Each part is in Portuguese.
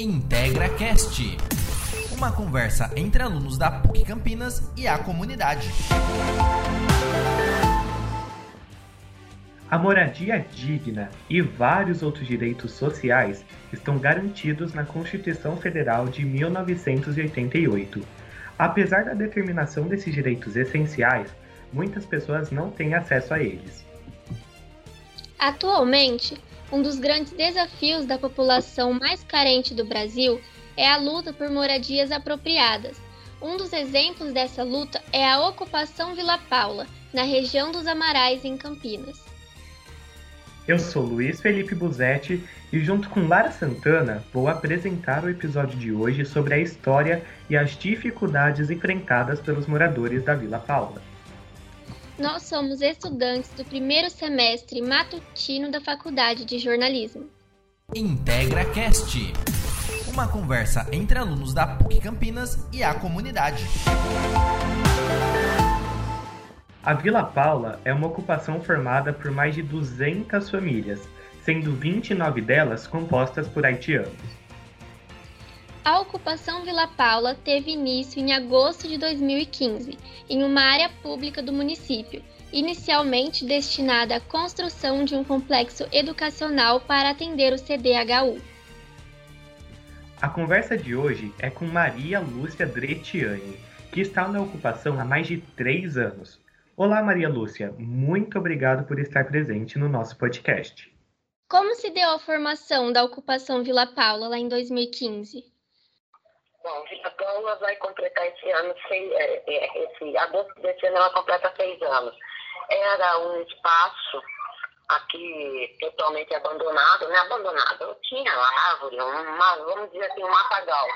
IntegraCast. Uma conversa entre alunos da PUC Campinas e a comunidade. A moradia digna e vários outros direitos sociais estão garantidos na Constituição Federal de 1988. Apesar da determinação desses direitos essenciais, muitas pessoas não têm acesso a eles. Atualmente, um dos grandes desafios da população mais carente do Brasil é a luta por moradias apropriadas. Um dos exemplos dessa luta é a ocupação Vila Paula, na região dos Amarais, em Campinas. Eu sou Luiz Felipe Buzetti e, junto com Lara Santana, vou apresentar o episódio de hoje sobre a história e as dificuldades enfrentadas pelos moradores da Vila Paula. Nós somos estudantes do primeiro semestre matutino da Faculdade de Jornalismo. IntegraCast. Uma conversa entre alunos da PUC Campinas e a comunidade. A Vila Paula é uma ocupação formada por mais de 200 famílias, sendo 29 delas compostas por haitianos. A ocupação Vila Paula teve início em agosto de 2015, em uma área pública do município, inicialmente destinada à construção de um complexo educacional para atender o CDHU. A conversa de hoje é com Maria Lúcia Dretiani, que está na ocupação há mais de três anos. Olá, Maria Lúcia, muito obrigado por estar presente no nosso podcast. Como se deu a formação da ocupação Vila Paula lá em 2015? Bom, Vila Paula vai completar esse ano, é, é, esse agosto desse ano ela completa seis anos. Era um espaço aqui totalmente abandonado, né? Abandonado. Tinha árvore, uma, vamos dizer assim, um matagal.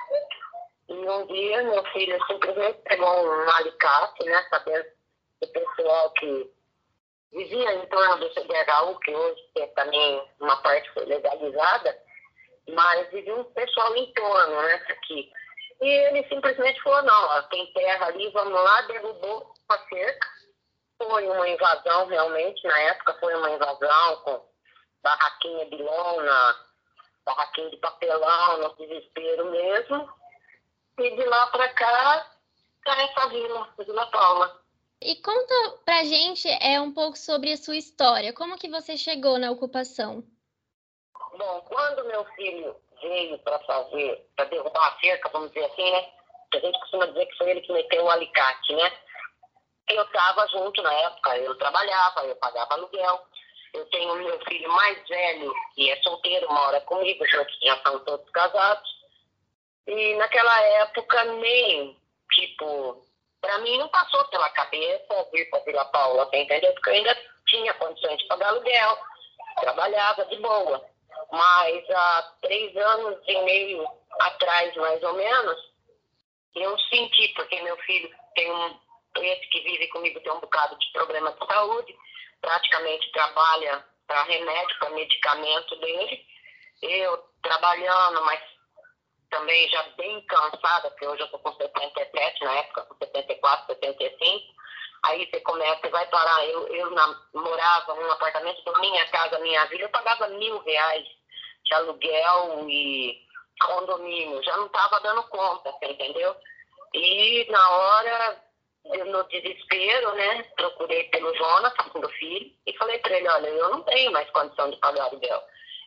E um dia meu filho simplesmente pegou um alicate, né? Sabendo o pessoal que vivia em torno do CDHU, que hoje é também uma parte foi legalizada, mas vivia um pessoal em torno, né? Aqui. E ele simplesmente falou, não, ó, tem terra ali, vamos lá, derrubou a cerca. Foi uma invasão realmente, na época foi uma invasão com barraquinha de lona, barraquinha de papelão, no desespero mesmo. E de lá para cá, tá essa vila, Vila Paula. E conta pra gente é, um pouco sobre a sua história. Como que você chegou na ocupação? Bom, quando meu filho veio para fazer, para derrubar a cerca, vamos dizer assim, né? A gente costuma dizer que foi ele que meteu o alicate, né? Eu estava junto na época, eu trabalhava, eu pagava aluguel. Eu tenho meu filho mais velho, que é solteiro, mora comigo, já, já são todos casados. E naquela época nem, tipo, para mim não passou pela cabeça vir para Vila Paula, entendeu? Porque eu ainda tinha condições de pagar aluguel, trabalhava de boa. Mas há três anos e meio atrás, mais ou menos, eu senti, porque meu filho tem um, esse que vive comigo tem um bocado de problema de saúde, praticamente trabalha para remédio, para medicamento dele. Eu trabalhando, mas também já bem cansada, porque hoje eu estou com 77, na época com 74, 75. Aí você começa, você vai parar. Eu, eu na, morava num apartamento da minha casa, minha vida, eu pagava mil reais de aluguel e condomínio. Já não estava dando conta, você entendeu? E na hora, eu, no desespero, né, procurei pelo Jonas, segundo filho, e falei para ele, olha, eu não tenho mais condição de pagar aluguel.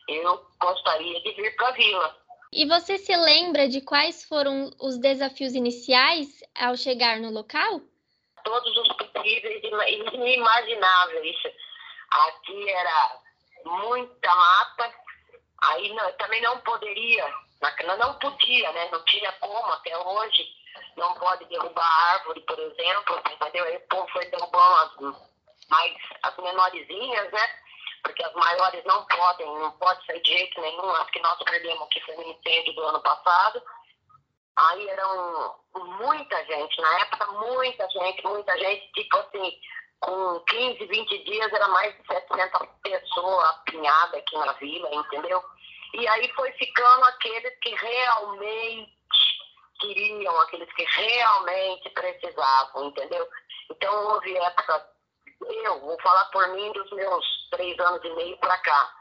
Eu gostaria de vir para a vila. E você se lembra de quais foram os desafios iniciais ao chegar no local? Todos os possíveis e inimagináveis. Aqui era muita mata, aí não, também não poderia, não podia, né? Não tinha como até hoje, não pode derrubar árvore, por exemplo, entendeu? Aí o povo foi derrubando as, mais, as menorzinhas, né? Porque as maiores não podem, não pode ser de jeito nenhum, as que nós perdemos, que foi no incêndio do ano passado. Aí eram muita gente, na época muita gente, muita gente, tipo assim, com 15, 20 dias era mais de 700 pessoas apinhadas aqui na vila, entendeu? E aí foi ficando aqueles que realmente queriam, aqueles que realmente precisavam, entendeu? Então houve época, eu vou falar por mim dos meus três anos e meio para cá.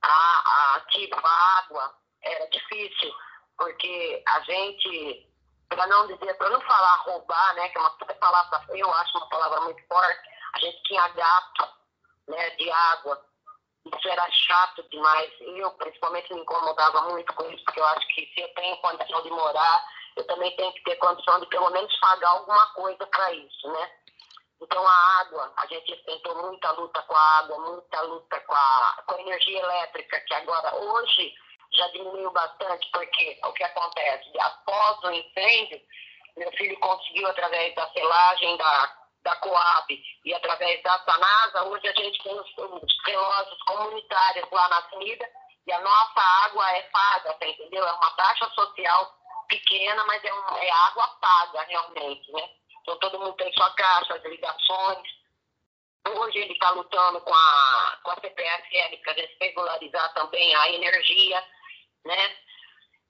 A, a, tipo, a água era difícil porque a gente, para não dizer, para não falar roubar, né, que é uma palavra, eu acho uma palavra muito forte, a gente tinha gato, né, de água. Isso era chato demais. Eu, principalmente, me incomodava muito com isso, porque eu acho que se eu tenho condição de morar, eu também tenho que ter condição de pelo menos pagar alguma coisa para isso, né? Então, a água, a gente tentou muita luta com a água, muita luta com a, com a energia elétrica, que agora, hoje, já diminuiu bastante, porque o que acontece? Após o incêndio, meu filho conseguiu, através da selagem da, da Coab e através da Sanasa, hoje a gente tem os, os relógios comunitários lá na comida e a nossa água é paga, tá, entendeu? É uma taxa social pequena, mas é, é água paga realmente, né? Então todo mundo tem sua caixa, as ligações. Hoje ele está lutando com a, com a CPFL para regularizar também a energia, né?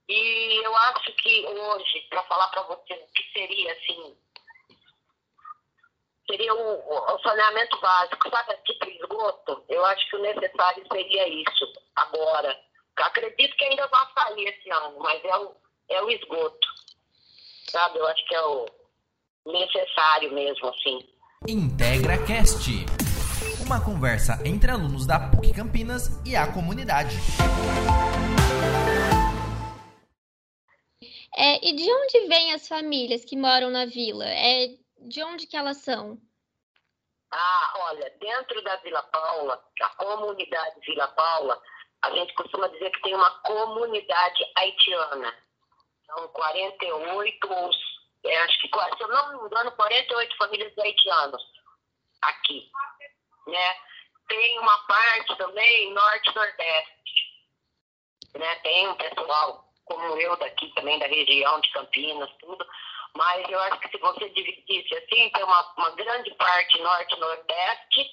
E eu acho que hoje, para falar para você o que seria assim, seria o, o saneamento básico, sabe, tipo esgoto, eu acho que o necessário seria isso agora. acredito que ainda vai sair esse ano, mas é o, é o esgoto. Sabe, eu acho que é o necessário mesmo, assim. Integra Cast. Uma conversa entre alunos da PUC Campinas e a comunidade. É, e de onde vêm as famílias que moram na vila? É, de onde que elas são? Ah, olha, dentro da Vila Paula, a comunidade Vila Paula, a gente costuma dizer que tem uma comunidade haitiana. São 48 é, acho que, se eu não me engano, 48 famílias haitianas aqui. Né? Tem uma parte também norte-nordeste. Né? Tem um pessoal como eu daqui também, da região de Campinas, tudo. Mas eu acho que se você dividisse assim, tem uma, uma grande parte norte-nordeste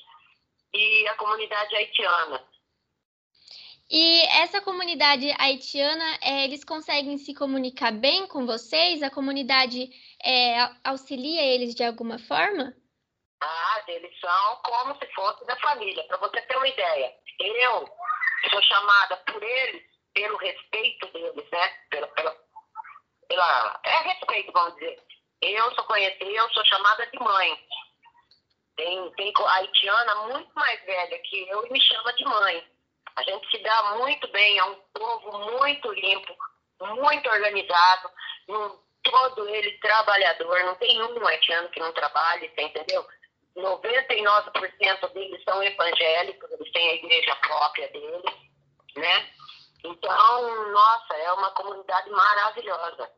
e a comunidade haitiana. E essa comunidade haitiana, é, eles conseguem se comunicar bem com vocês? A comunidade é, auxilia eles de alguma forma? Ah, eles são como se fosse da família. Para você ter uma ideia, eu sou chamada por eles pelo respeito deles, né? Pela, pela, pela, é respeito, vamos dizer. Eu sou conhecida, eu sou chamada de mãe. Tem, tem haitiana muito mais velha que eu e me chama de mãe. A gente se dá muito bem, é um povo muito limpo, muito organizado, um, todo ele trabalhador, não tem um haitiano que não trabalhe, entendeu? 99% deles são evangélicos, eles têm a igreja própria deles, né? Então, nossa, é uma comunidade maravilhosa.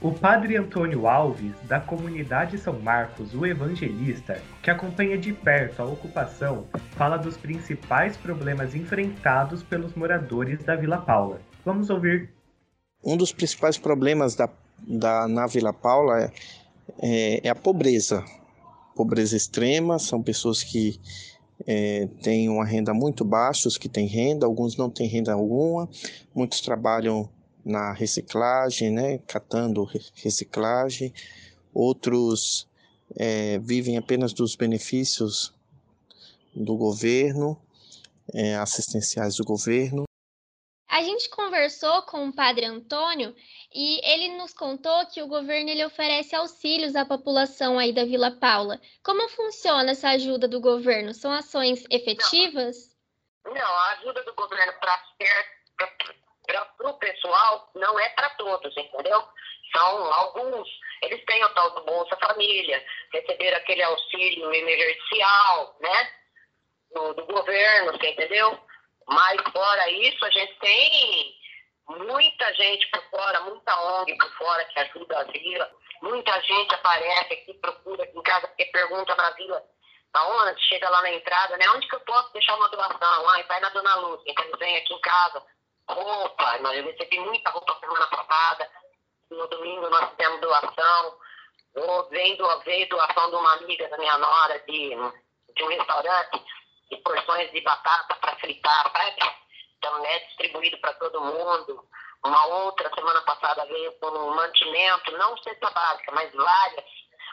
O padre Antônio Alves, da comunidade São Marcos, o evangelista, que acompanha de perto a ocupação, fala dos principais problemas enfrentados pelos moradores da Vila Paula. Vamos ouvir. Um dos principais problemas da, da, na Vila Paula é, é, é a pobreza. Pobreza extrema, são pessoas que é, têm uma renda muito baixa, os que têm renda, alguns não têm renda alguma, muitos trabalham na reciclagem, né, catando reciclagem, outros é, vivem apenas dos benefícios do governo, é, assistenciais do governo. A gente conversou com o padre Antônio e ele nos contou que o governo ele oferece auxílios à população aí da Vila Paula. Como funciona essa ajuda do governo? São ações efetivas? Não, não a ajuda do governo para para o pessoal, não é para todos, entendeu? São alguns, eles têm o tal do Bolsa Família, receberam aquele auxílio emergencial, né? Do, do governo, você entendeu? Mas fora isso, a gente tem muita gente por fora, muita ONG por fora que ajuda a vila. Muita gente aparece aqui, procura aqui em casa, porque pergunta na vila aonde, chega lá na entrada, né? Onde que eu posso deixar uma doação? Ah, vai na Dona Lúcia, então vêm aqui em casa roupa, eu recebi muita roupa semana passada. No domingo nós fizemos doação. Vendo, veio doação de uma amiga da minha nora de, de um restaurante, de porções de batata para fritar, sabe? Então é distribuído para todo mundo. Uma outra semana passada veio com um mantimento, não cesta básica, mas várias,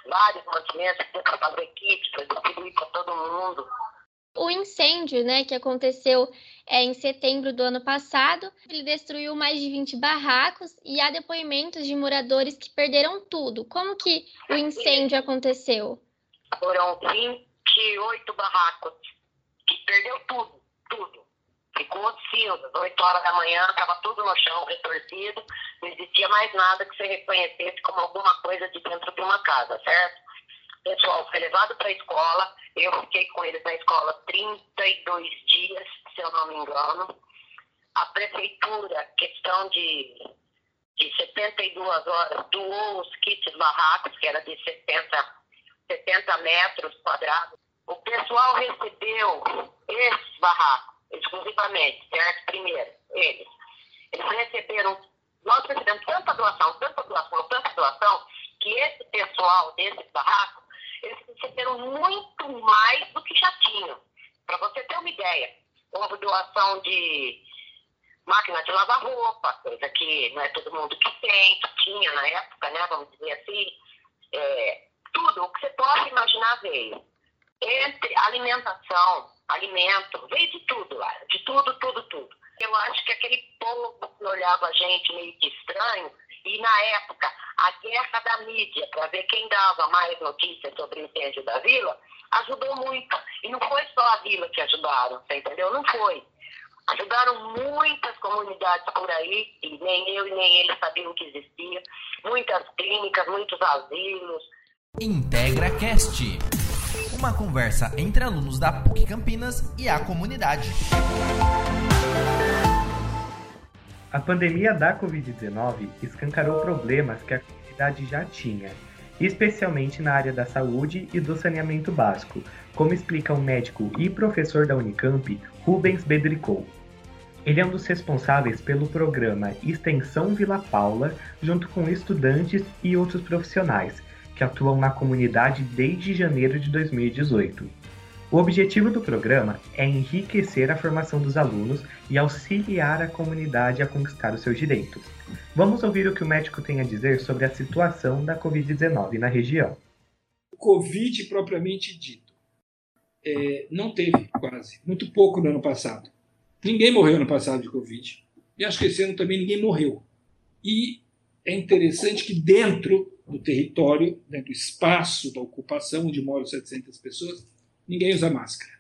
vários mantimentos para fazer kits, para distribuir para todo mundo. O incêndio, né, que aconteceu é, em setembro do ano passado, ele destruiu mais de 20 barracos e há depoimentos de moradores que perderam tudo. Como que o incêndio aconteceu? Foram 28 barracos que perdeu tudo, tudo. Ficou cinza, 8 horas da manhã, estava tudo no chão, retorcido, não existia mais nada que você reconhecesse como alguma coisa de dentro de uma casa, certo? O pessoal foi levado para a escola, eu fiquei com eles na escola 32 dias, se eu não me engano. A prefeitura, questão de, de 72 horas, doou os kits barracos, que era de 70, 70 metros quadrados. O pessoal recebeu esses barracos exclusivamente, certo? Primeiro, eles. Eles receberam, nós recebemos tanta doação, tanta doação, tanta doação, que esse pessoal desses barracos, eles receberam muito mais do que já tinham. Para você ter uma ideia, houve doação de máquina de lavar roupa, coisa que não é todo mundo que tem, que tinha na época, né? Vamos dizer assim. É, tudo, o que você pode imaginar veio. Entre alimentação, alimento, veio de tudo lá, de tudo, tudo, tudo. Eu acho que aquele povo que olhava a gente meio que estranho, e na época, a guerra da mídia, para ver quem dava mais notícias sobre o incêndio da vila, ajudou muito. E não foi só a vila que ajudaram, você entendeu? Não foi. Ajudaram muitas comunidades por aí, e nem eu e nem eles sabiam que existia. Muitas clínicas, muitos asilos. Integra Cast uma conversa entre alunos da PUC Campinas e a comunidade. A pandemia da Covid-19 escancarou problemas que a comunidade já tinha, especialmente na área da saúde e do saneamento básico, como explica o médico e professor da Unicamp, Rubens Bedricou. Ele é um dos responsáveis pelo programa Extensão Vila Paula, junto com estudantes e outros profissionais, que atuam na comunidade desde janeiro de 2018. O objetivo do programa é enriquecer a formação dos alunos e auxiliar a comunidade a conquistar os seus direitos. Vamos ouvir o que o médico tem a dizer sobre a situação da Covid-19 na região. O Covid propriamente dito, é, não teve quase, muito pouco no ano passado. Ninguém morreu no passado de Covid. E acho que esse ano também ninguém morreu. E é interessante que dentro do território, dentro do espaço da ocupação onde moram 700 pessoas, ninguém usa máscara.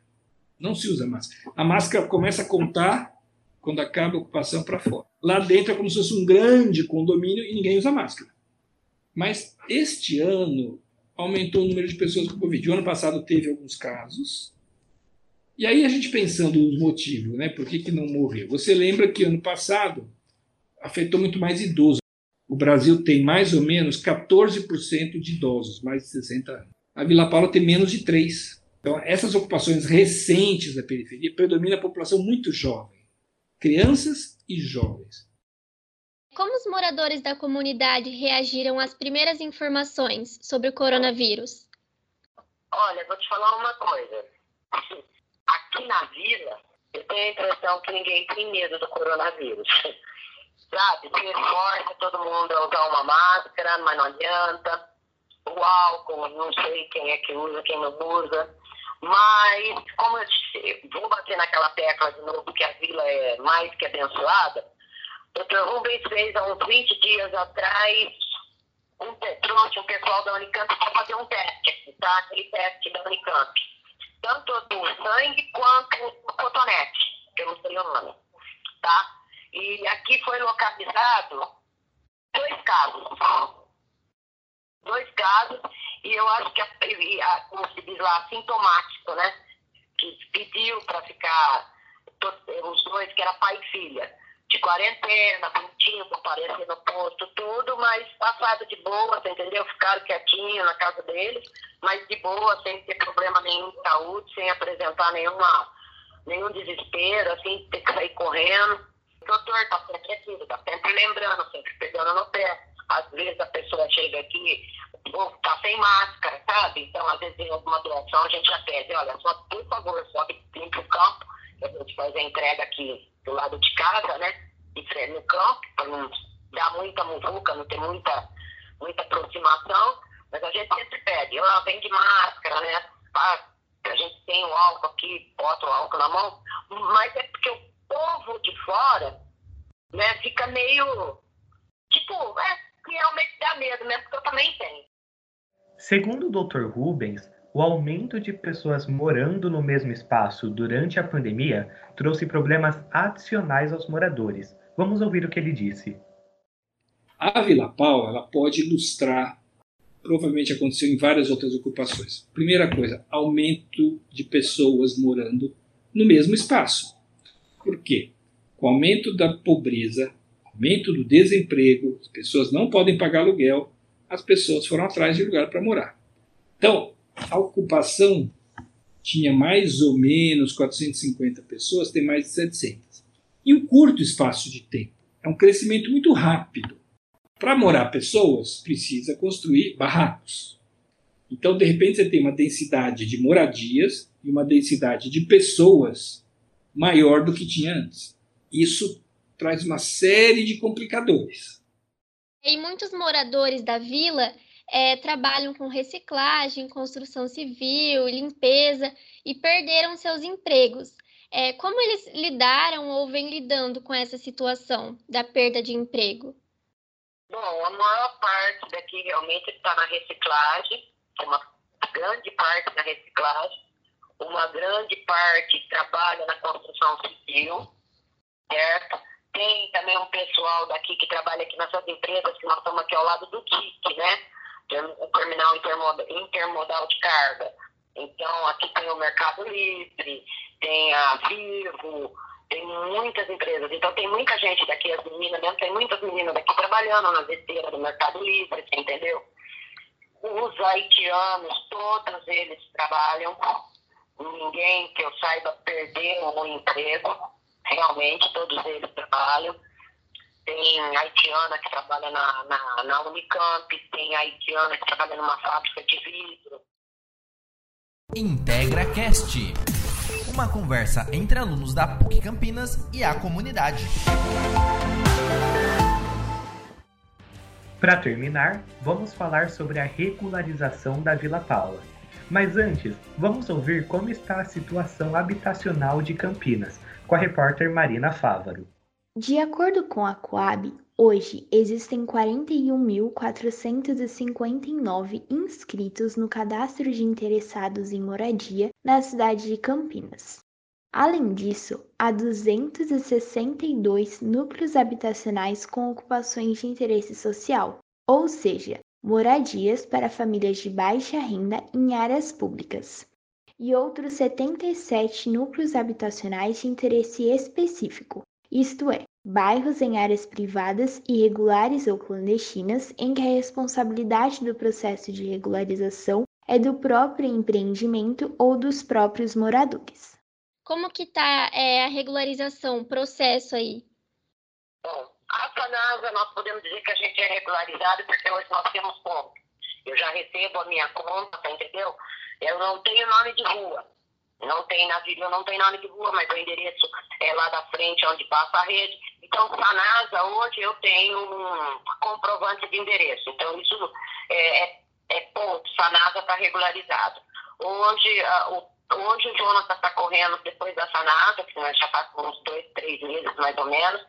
Não se usa máscara. A máscara começa a contar quando acaba a ocupação para fora. Lá dentro é como se fosse um grande condomínio e ninguém usa máscara. Mas este ano aumentou o número de pessoas com Covid. O ano passado teve alguns casos. E aí a gente pensando nos motivos, né? Por que, que não morreu? Você lembra que ano passado afetou muito mais idosos o Brasil tem mais ou menos 14% de idosos, mais de 60 anos. A Vila Paula tem menos de 3%. Então, essas ocupações recentes da periferia predomina a população muito jovem, crianças e jovens. Como os moradores da comunidade reagiram às primeiras informações sobre o coronavírus? Olha, vou te falar uma coisa. Aqui na vila, eu tenho a impressão que ninguém tem medo do coronavírus sabe? Se força todo mundo a usar uma máscara, mas não adianta. O álcool, não sei quem é que usa, quem não usa. Mas, como eu disse, vou bater naquela tecla de novo que a vila é mais que abençoada. O Dr. Rubens fez há uns 20 dias atrás, um, trouxe um pessoal da Unicamp para fazer um teste, tá? Aquele teste da Unicamp. Tanto do sangue quanto o cotonete, que eu não sei o nome, tá? E aqui foi localizado dois casos. Dois casos, e eu acho que, a, a, como se diz lá, sintomático, né? Que pediu para ficar, os dois, que era pai e filha, de quarentena, bonitinho, comparecer no posto, tudo, mas passado de boa, entendeu? Ficaram quietinho na casa deles, mas de boa, sem ter problema nenhum de saúde, sem apresentar nenhuma, nenhum desespero, assim, ter que sair correndo doutor está sempre aqui, está sempre lembrando, sempre pegando no pé. Às vezes a pessoa chega aqui, está sem máscara, sabe? Então, às vezes em alguma doação a gente já pede, olha, só por favor, sobe limpa o campo, a gente faz a entrega aqui do lado de casa, né? E no campo, para não dar muita muvuca, não ter muita, muita aproximação, mas a gente sempre pede, ó, vem de máscara, né? A gente tem o álcool aqui, bota o álcool na mão, mas é porque o povo de fora, né, fica meio, tipo, é, realmente dá medo mesmo, porque eu também tenho. Segundo o Dr. Rubens, o aumento de pessoas morando no mesmo espaço durante a pandemia trouxe problemas adicionais aos moradores. Vamos ouvir o que ele disse. A Vila Pau ela pode ilustrar, provavelmente aconteceu em várias outras ocupações. Primeira coisa, aumento de pessoas morando no mesmo espaço. Por quê? Com o aumento da pobreza, aumento do desemprego, as pessoas não podem pagar aluguel, as pessoas foram atrás de lugar para morar. Então, a ocupação tinha mais ou menos 450 pessoas, tem mais de 700. Em um curto espaço de tempo. É um crescimento muito rápido. Para morar pessoas, precisa construir barracos. Então, de repente, você tem uma densidade de moradias e uma densidade de pessoas maior do que tinha antes. Isso traz uma série de complicadores. E muitos moradores da vila é, trabalham com reciclagem, construção civil, limpeza e perderam seus empregos. É, como eles lidaram ou vêm lidando com essa situação da perda de emprego? Bom, a maior parte daqui realmente está na reciclagem, uma grande parte da reciclagem, uma grande parte trabalha na construção civil, certo? Tem também um pessoal daqui que trabalha aqui nessas empresas que nós estamos aqui ao lado do TIC, né? O terminal intermodal de carga. Então, aqui tem o Mercado Livre, tem a Vivo, tem muitas empresas. Então, tem muita gente daqui, as meninas mesmo, tem muitas meninas daqui trabalhando na esteira do Mercado Livre, entendeu? Os haitianos, todos eles trabalham. Ninguém que eu saiba perdeu o emprego realmente todos eles trabalham. Tem haitiana que trabalha na, na, na Unicamp, tem haitiana que trabalha numa fábrica de vidro. Integra Cast, uma conversa entre alunos da PUC Campinas e a comunidade. Para terminar, vamos falar sobre a regularização da Vila Paula. Mas antes, vamos ouvir como está a situação habitacional de Campinas, com a repórter Marina Fávaro. De acordo com a Coab, hoje existem 41.459 inscritos no cadastro de interessados em moradia na cidade de Campinas. Além disso, há 262 núcleos habitacionais com ocupações de interesse social, ou seja, moradias para famílias de baixa renda em áreas públicas e outros 77 núcleos habitacionais de interesse específico, isto é, bairros em áreas privadas, irregulares ou clandestinas, em que a responsabilidade do processo de regularização é do próprio empreendimento ou dos próprios moradores. Como que está é, a regularização, o processo aí? Bom, a Sanasa nós podemos dizer que a gente é regularizado porque hoje nós temos ponto. Eu já recebo a minha conta, tá, entendeu? Eu não tenho nome de rua. Não tem na vila, não tem nome de rua, mas o endereço é lá da frente onde passa a rede. Então, Sanasa, hoje eu tenho um comprovante de endereço. Então, isso é, é, é ponto. Sanasa está regularizado. Hoje, uh, o, hoje o Jonathan está correndo depois da Sanasa, que já com uns dois, três meses mais ou menos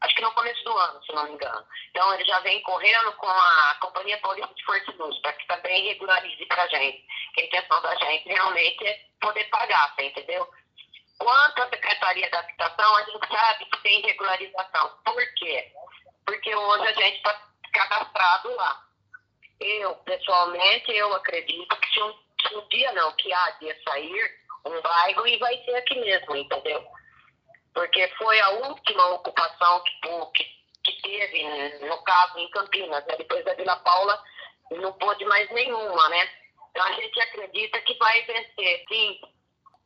acho que no começo do ano, se não me engano. Então ele já vem correndo com a Companhia Paulista de Força Luz, para que também regularize para a gente. Que a intenção da gente realmente é poder pagar, entendeu? Quanto à Secretaria da Habitação, a gente sabe que tem regularização. Por quê? Porque hoje a gente está cadastrado lá. Eu, pessoalmente, eu acredito que se um, se um dia não, que há de sair um bairro e vai ser aqui mesmo, entendeu? Porque foi a última ocupação que, que, que teve, no caso, em Campinas. Né? Depois da Vila Paula, não pôde mais nenhuma, né? Então a gente acredita que vai vencer, sim,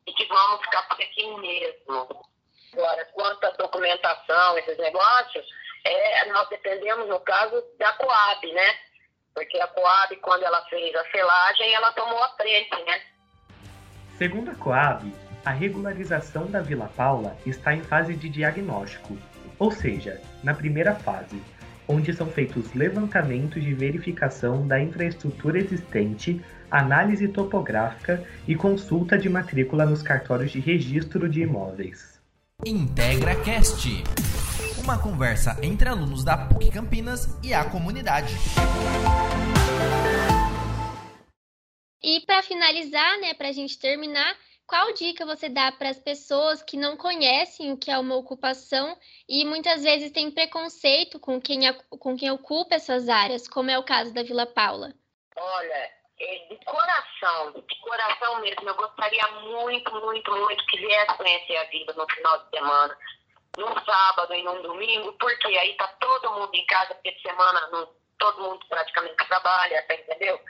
e que vamos ficar por aqui mesmo. Agora, quanto à documentação, esses negócios, é, nós dependemos, no caso, da Coab, né? Porque a Coab, quando ela fez a selagem, ela tomou a frente, né? Segundo a Coab, a regularização da Vila Paula está em fase de diagnóstico, ou seja, na primeira fase, onde são feitos levantamentos de verificação da infraestrutura existente, análise topográfica e consulta de matrícula nos cartórios de registro de imóveis. Integra Cast, uma conversa entre alunos da PUC Campinas e a comunidade. E para finalizar, né, para a gente terminar, qual dica você dá para as pessoas que não conhecem o que é uma ocupação e muitas vezes têm preconceito com quem, com quem ocupa essas áreas, como é o caso da Vila Paula? Olha, é, de coração, de coração mesmo, eu gostaria muito, muito, muito que viesse conhecer a vida no final de semana, num sábado e num domingo, porque aí tá todo mundo em casa, porque de semana não, todo mundo praticamente trabalha, tá, entendeu?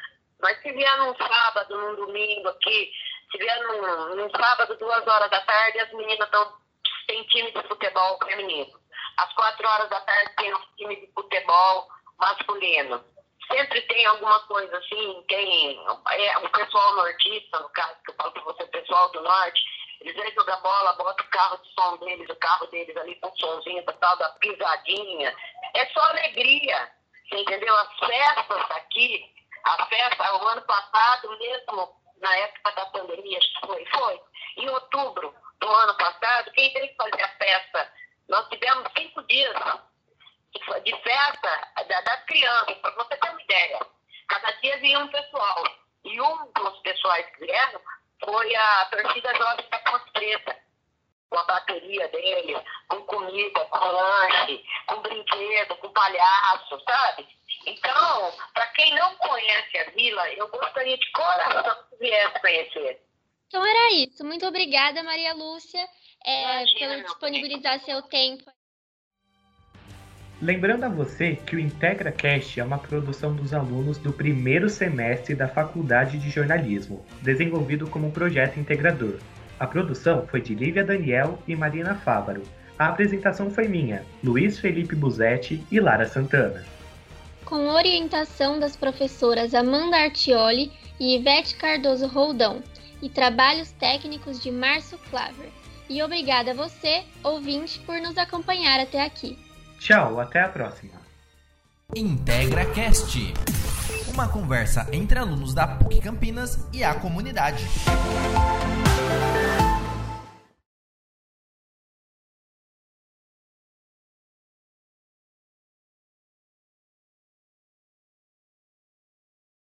Mas se vier num sábado, num domingo aqui, se vier num, sábado, duas horas da tarde, as meninas estão tem time de futebol feminino. Às quatro horas da tarde tem um time de futebol masculino sempre tem alguma coisa assim, tem é, o pessoal nortista, no caso, que eu falo para você, o pessoal do norte, eles vêm jogar bola, bota o carro de som deles, o carro deles ali com o somzinho, tal da pisadinha. É só alegria, entendeu? As festas aqui, a festa, o ano passado mesmo, na época da pandemia, foi, foi, em outubro do ano passado, quem teve que fazer a festa? Nós tivemos cinco dias de festa das crianças, para você ter uma ideia. Cada dia vinha um pessoal. E um dos pessoais que vieram foi a torcida jovem da Ponte Preta, com a bateria dele, com comida, com lanche, com brinquedo, com palhaço, sabe? Então, para quem não conhece a vila, eu gostaria de coração que viesse conhecer. Então era isso. Muito obrigada, Maria Lúcia, é, por disponibilizar seu tempo. Lembrando a você que o IntegraCast é uma produção dos alunos do primeiro semestre da Faculdade de Jornalismo, desenvolvido como um projeto integrador. A produção foi de Lívia Daniel e Marina Fávaro. A apresentação foi minha, Luiz Felipe Buzetti e Lara Santana. Com orientação das professoras Amanda Artioli e Ivete Cardoso Roldão, e trabalhos técnicos de Márcio Claver. E obrigada a você, ouvinte, por nos acompanhar até aqui. Tchau, até a próxima. Integra Cast, uma conversa entre alunos da PUC Campinas e a comunidade.